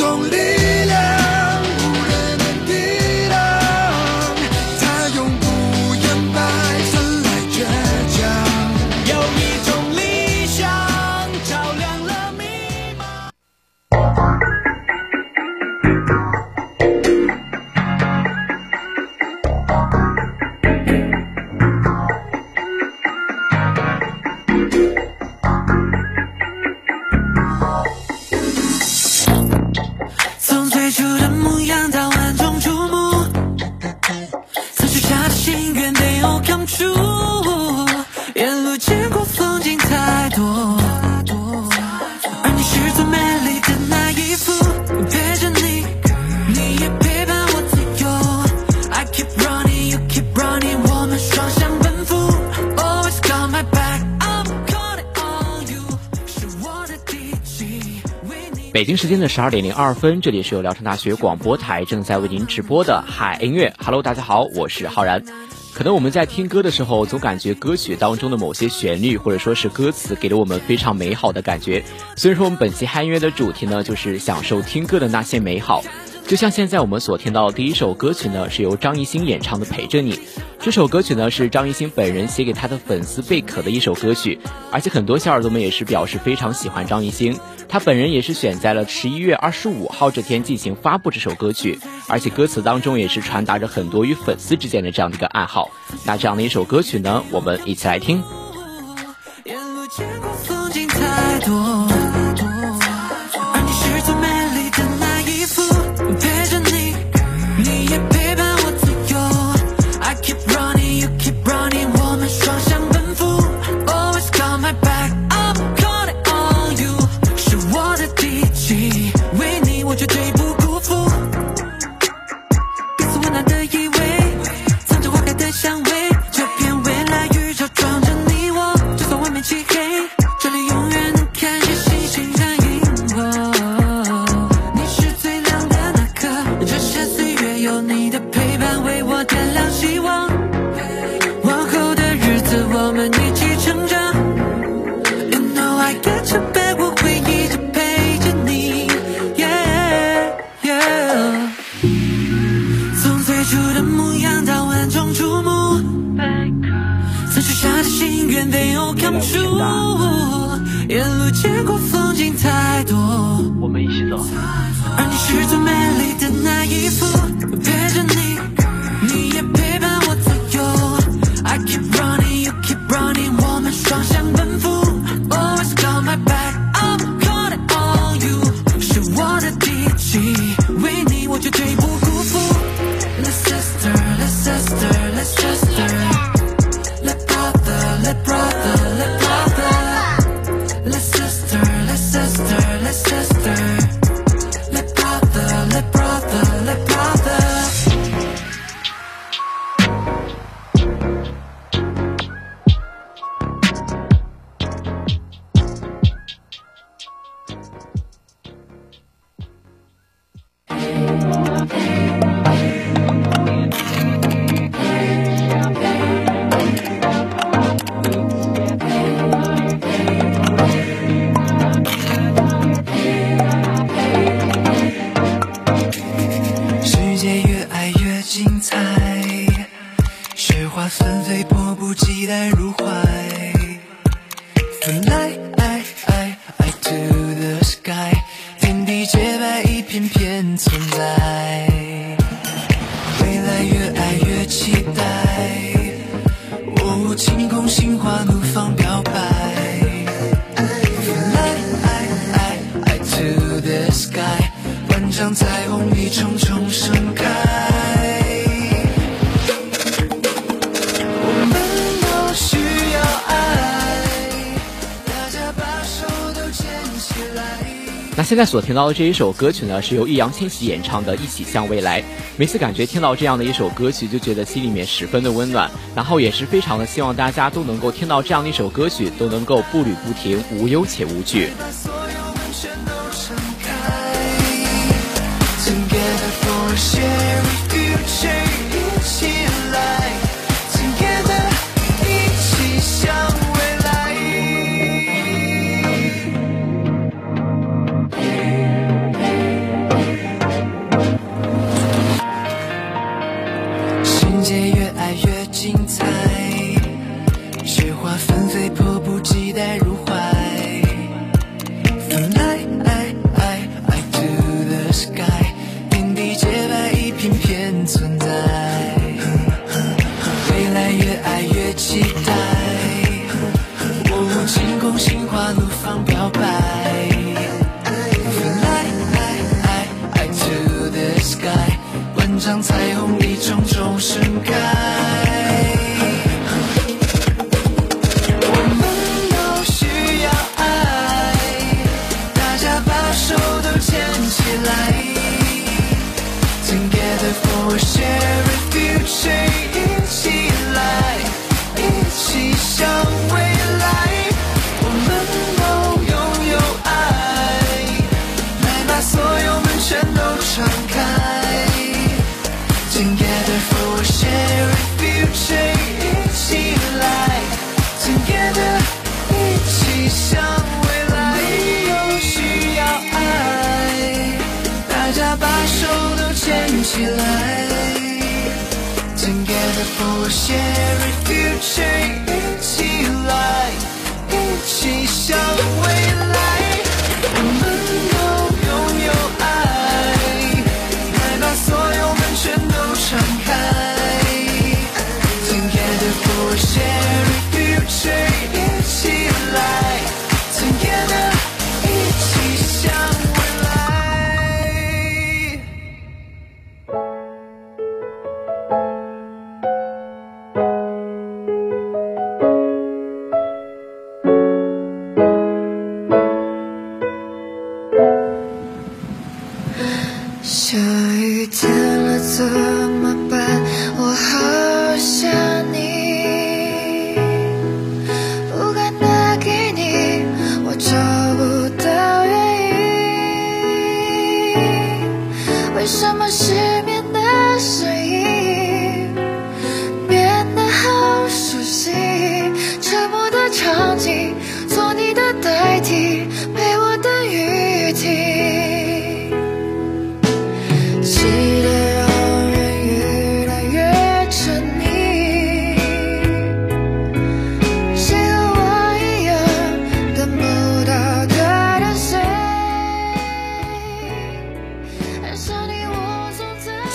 有一种力量无人能抵挡。它永不言败生来倔强。有一种理想照亮了迷茫。的十二点零二分，这里是由聊城大学广播台正在为您直播的海音乐。Hello，大家好，我是浩然。可能我们在听歌的时候，总感觉歌曲当中的某些旋律或者说是歌词，给了我们非常美好的感觉。所以说，我们本期嗨音乐的主题呢，就是享受听歌的那些美好。就像现在我们所听到的第一首歌曲呢，是由张艺兴演唱的《陪着你》。这首歌曲呢，是张艺兴本人写给他的粉丝贝壳的一首歌曲，而且很多小耳朵们也是表示非常喜欢张艺兴。他本人也是选在了十一月二十五号这天进行发布这首歌曲，而且歌词当中也是传达着很多与粉丝之间的这样的一个暗号。那这样的一首歌曲呢，我们一起来听。那 Tonight I I I to the sky，天地洁白一片片。现在所听到的这一首歌曲呢，是由易烊千玺演唱的《一起向未来》。每次感觉听到这样的一首歌曲，就觉得心里面十分的温暖，然后也是非常的希望大家都能够听到这样的一首歌曲，都能够步履不停，无忧且无惧。起 for a shared future，一起来，一起向未来，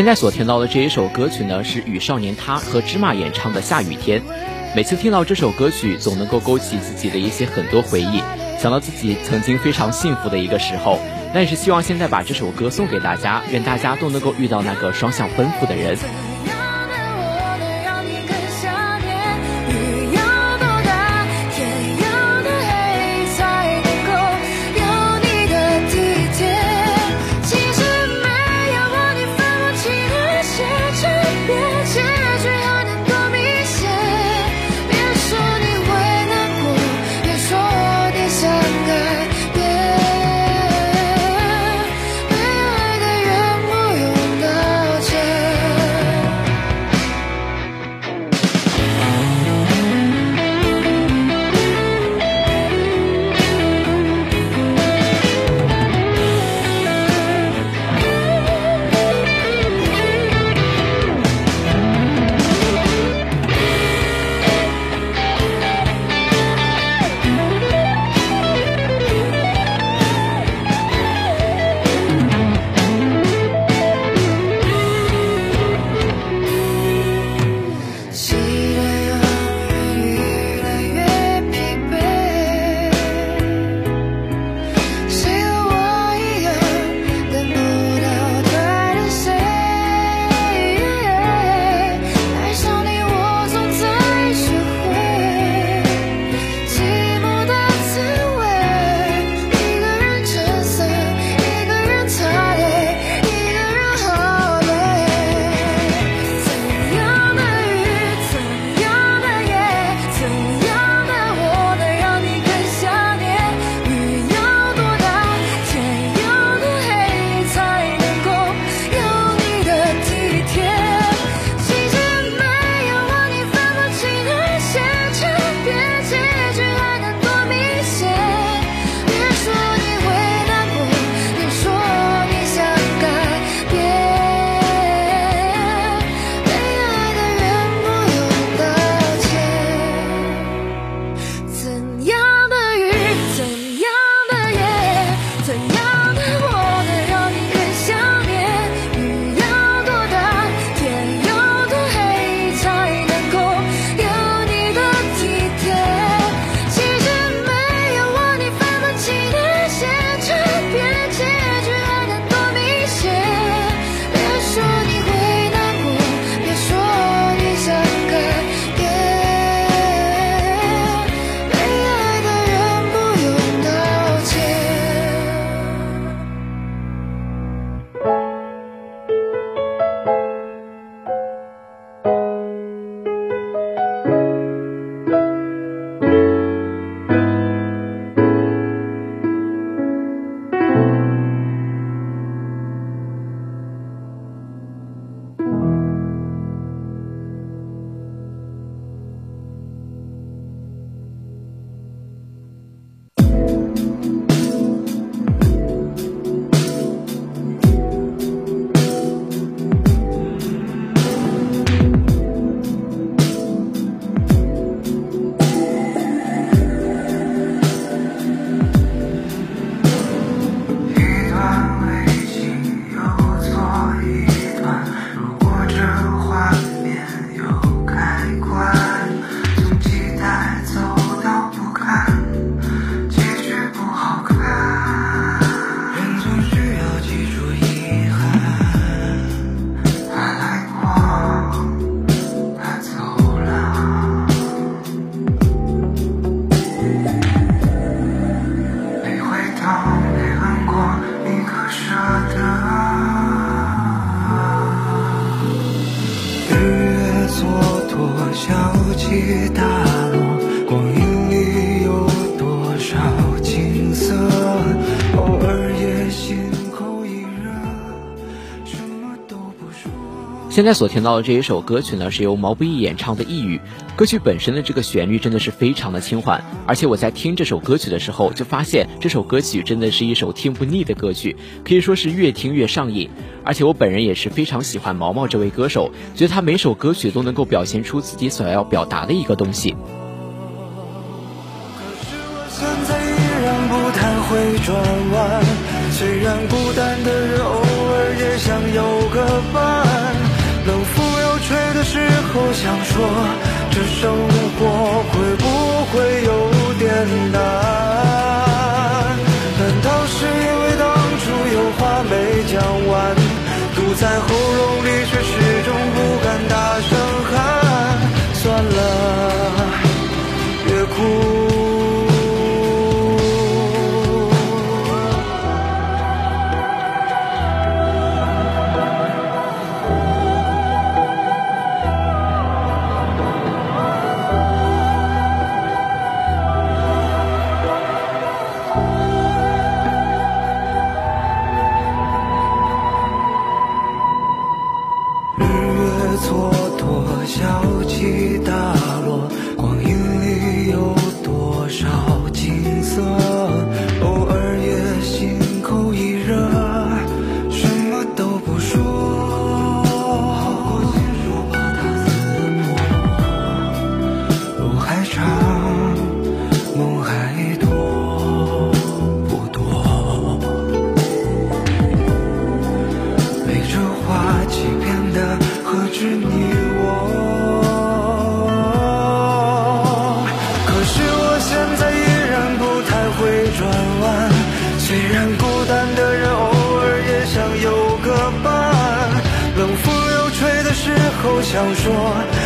现在所听到的这一首歌曲呢，是与少年他和芝麻演唱的《下雨天》。每次听到这首歌曲，总能够勾起自己的一些很多回忆，想到自己曾经非常幸福的一个时候。但是希望现在把这首歌送给大家，愿大家都能够遇到那个双向奔赴的人。小起大落现在所听到的这一首歌曲呢，是由毛不易演唱的《异语》。歌曲本身的这个旋律真的是非常的轻缓，而且我在听这首歌曲的时候，就发现这首歌曲真的是一首听不腻的歌曲，可以说是越听越上瘾。而且我本人也是非常喜欢毛毛这位歌手，觉得他每首歌曲都能够表现出自己所要表达的一个东西。可是我现在依然不太会转弯，虽然孤单的人偶尔也想有个伴。冷风又吹的时候，想说这生活会不会有点难？难道是因为当初有话没讲完，堵在喉咙里，却始小说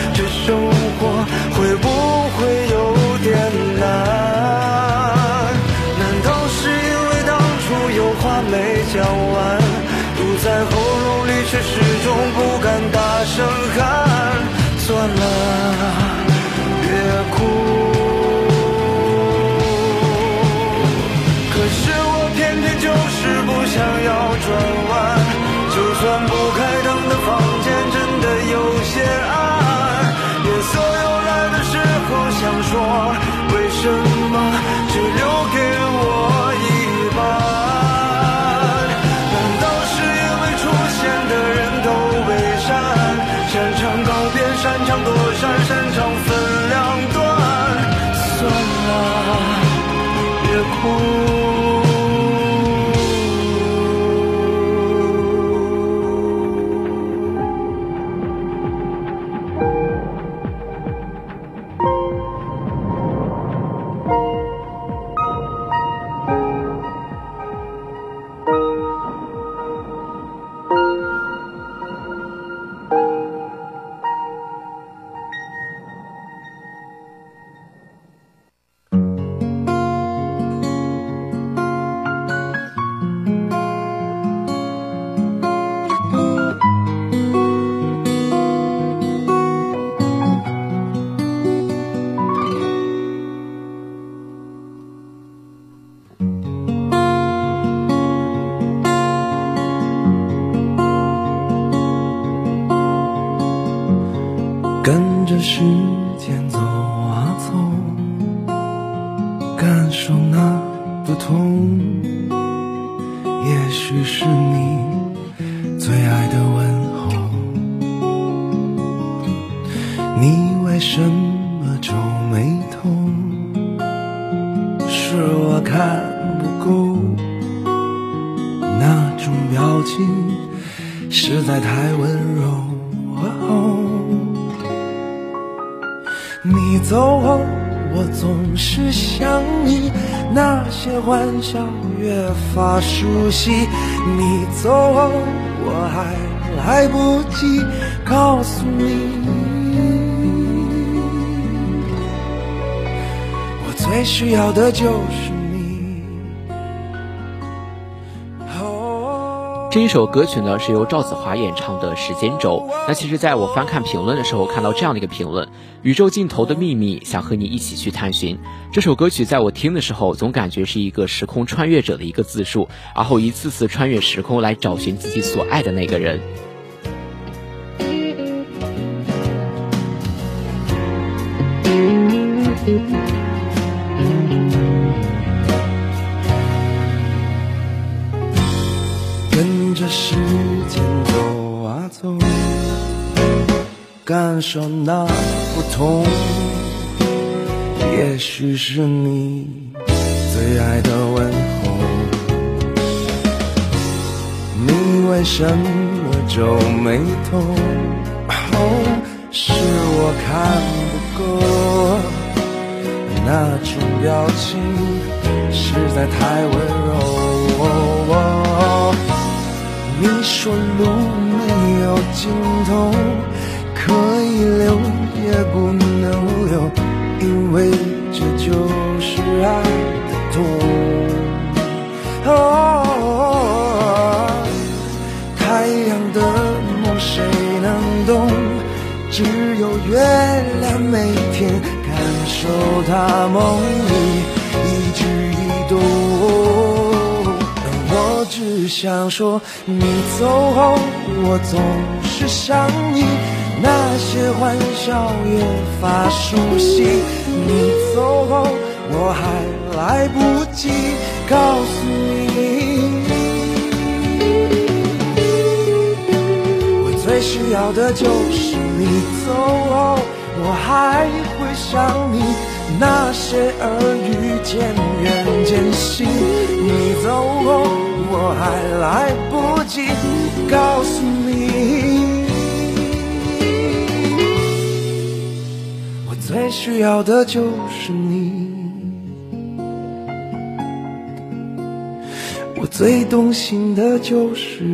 总是想你，那些欢笑越发熟悉。你走后，我还来不及告诉你，我最需要的就是这一首歌曲呢是由赵子华演唱的《时间轴》。那其实，在我翻看评论的时候，看到这样的一个评论：宇宙尽头的秘密，想和你一起去探寻。这首歌曲在我听的时候，总感觉是一个时空穿越者的一个自述，然后一次次穿越时空来找寻自己所爱的那个人。感受那不同。也许是你最爱的问候。你为什么皱眉头？哦，是我看不够，那种表情实在太温柔。你说路没有尽头，可以留也不能留，因为这就是爱的痛。哦，太阳的梦谁能懂？只有月亮每天感受它梦里一举一动。我只想说，你走后，我总是想你，那些欢笑越发熟悉。你走后，我还来不及告诉你，我最需要的就是你走后，我还会想你。那些耳语渐远渐行，你走后，我还来不及告诉你，最需要的就是你，我最动心的就是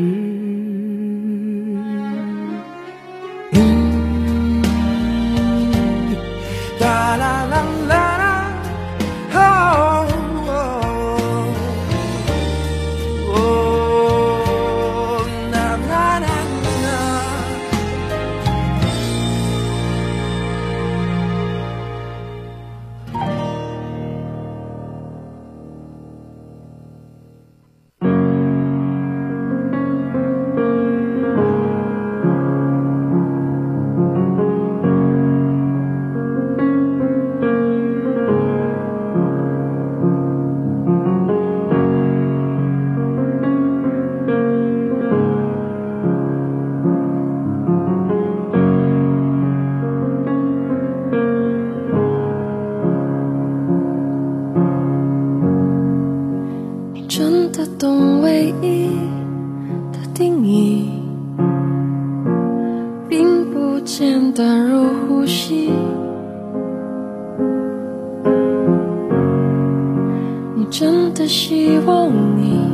简单如呼吸。你真的希望你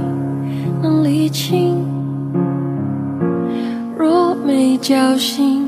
能理清，若没交心，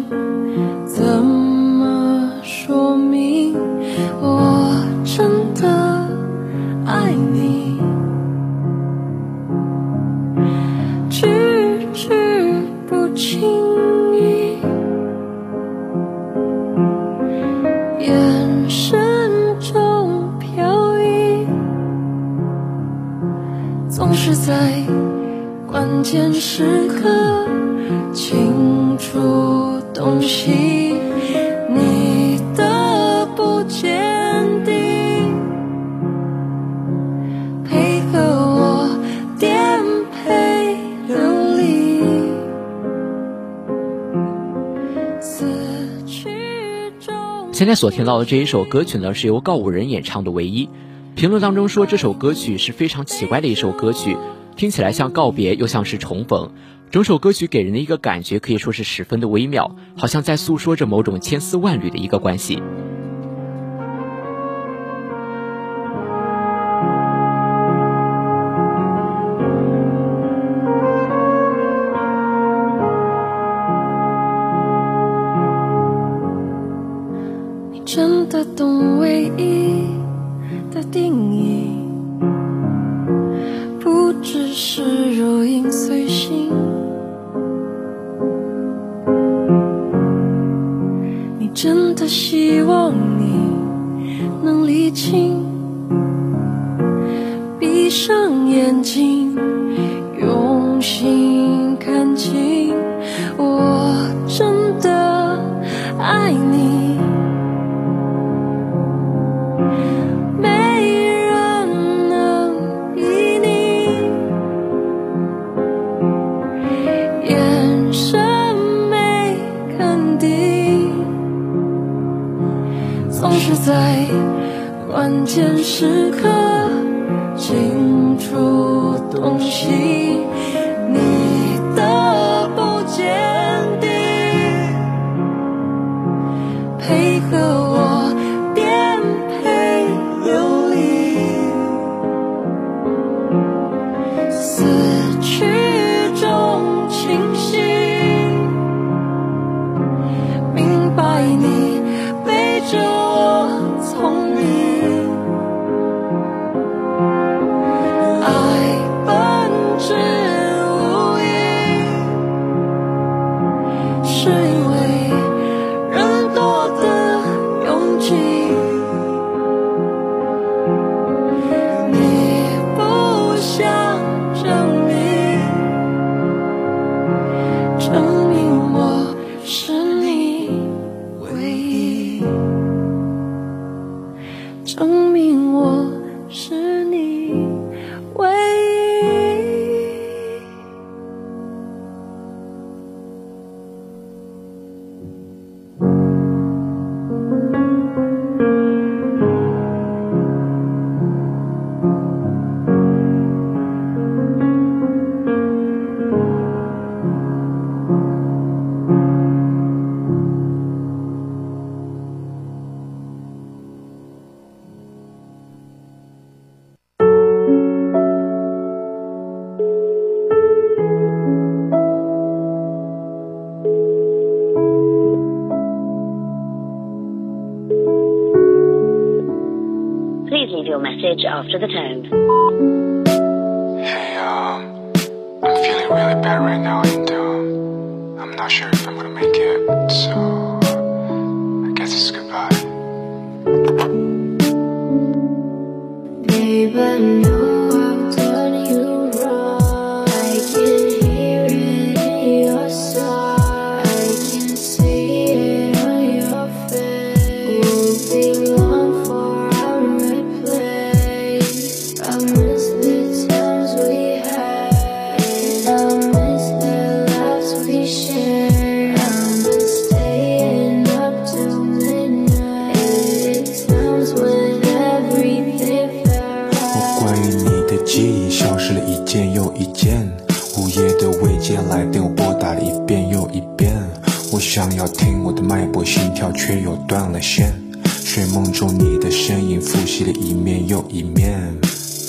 关键时刻清楚洞悉你的不坚定。配合我颠沛流离，现在所听到的这一首歌曲呢，是由告五人演唱的《唯一》。评论当中说这首歌曲是非常奇怪的一首歌曲，听起来像告别，又像是重逢。整首歌曲给人的一个感觉可以说是十分的微妙，好像在诉说着某种千丝万缕的一个关系。希望你能理清，闭上眼睛，用心看清，我真的爱你。键时刻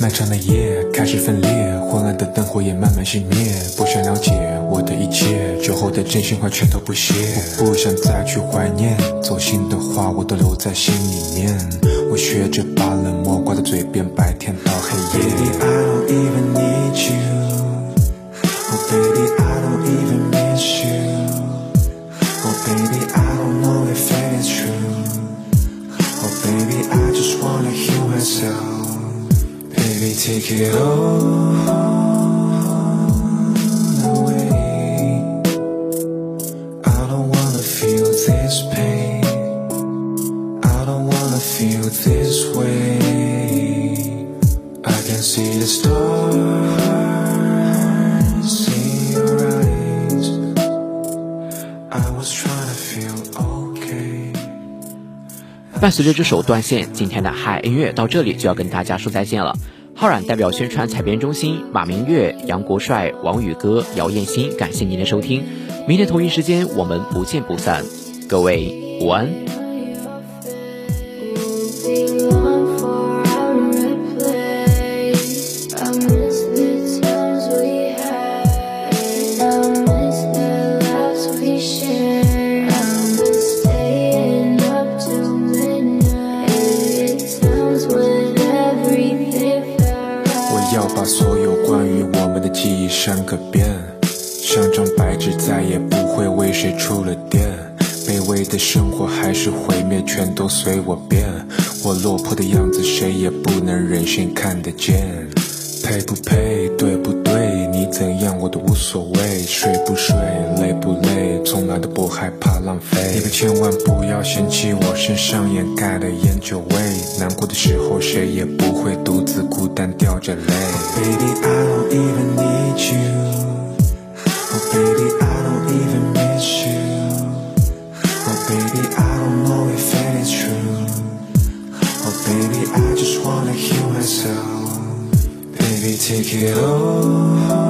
漫长的夜开始分裂，昏暗的灯火也慢慢熄灭。不想了解我的一切，酒后的真心话全都不屑。我不想再去怀念，走心的话我都留在心里面。我学着把冷漠挂在嘴边，白天到黑夜。Baby, I don't even need you. Oh baby, I take it all away. I don't wanna feel this pain. I don't wanna feel this way. I can see the stars in your eyes. I was trying to feel okay. 伴随着这首断线，今天的嗨音乐到这里就要跟大家说再见了。 浩然代表宣传采编中心马明月、杨国帅、王宇哥、姚艳欣，感谢您的收听。明天同一时间我们不见不散，各位午安。也不会独自孤单掉着泪。Oh, baby, I don't even need you. Oh baby, I don't even miss you. Oh baby, I don't know if it is true. Oh baby, I just wanna heal myself. Baby, take it all.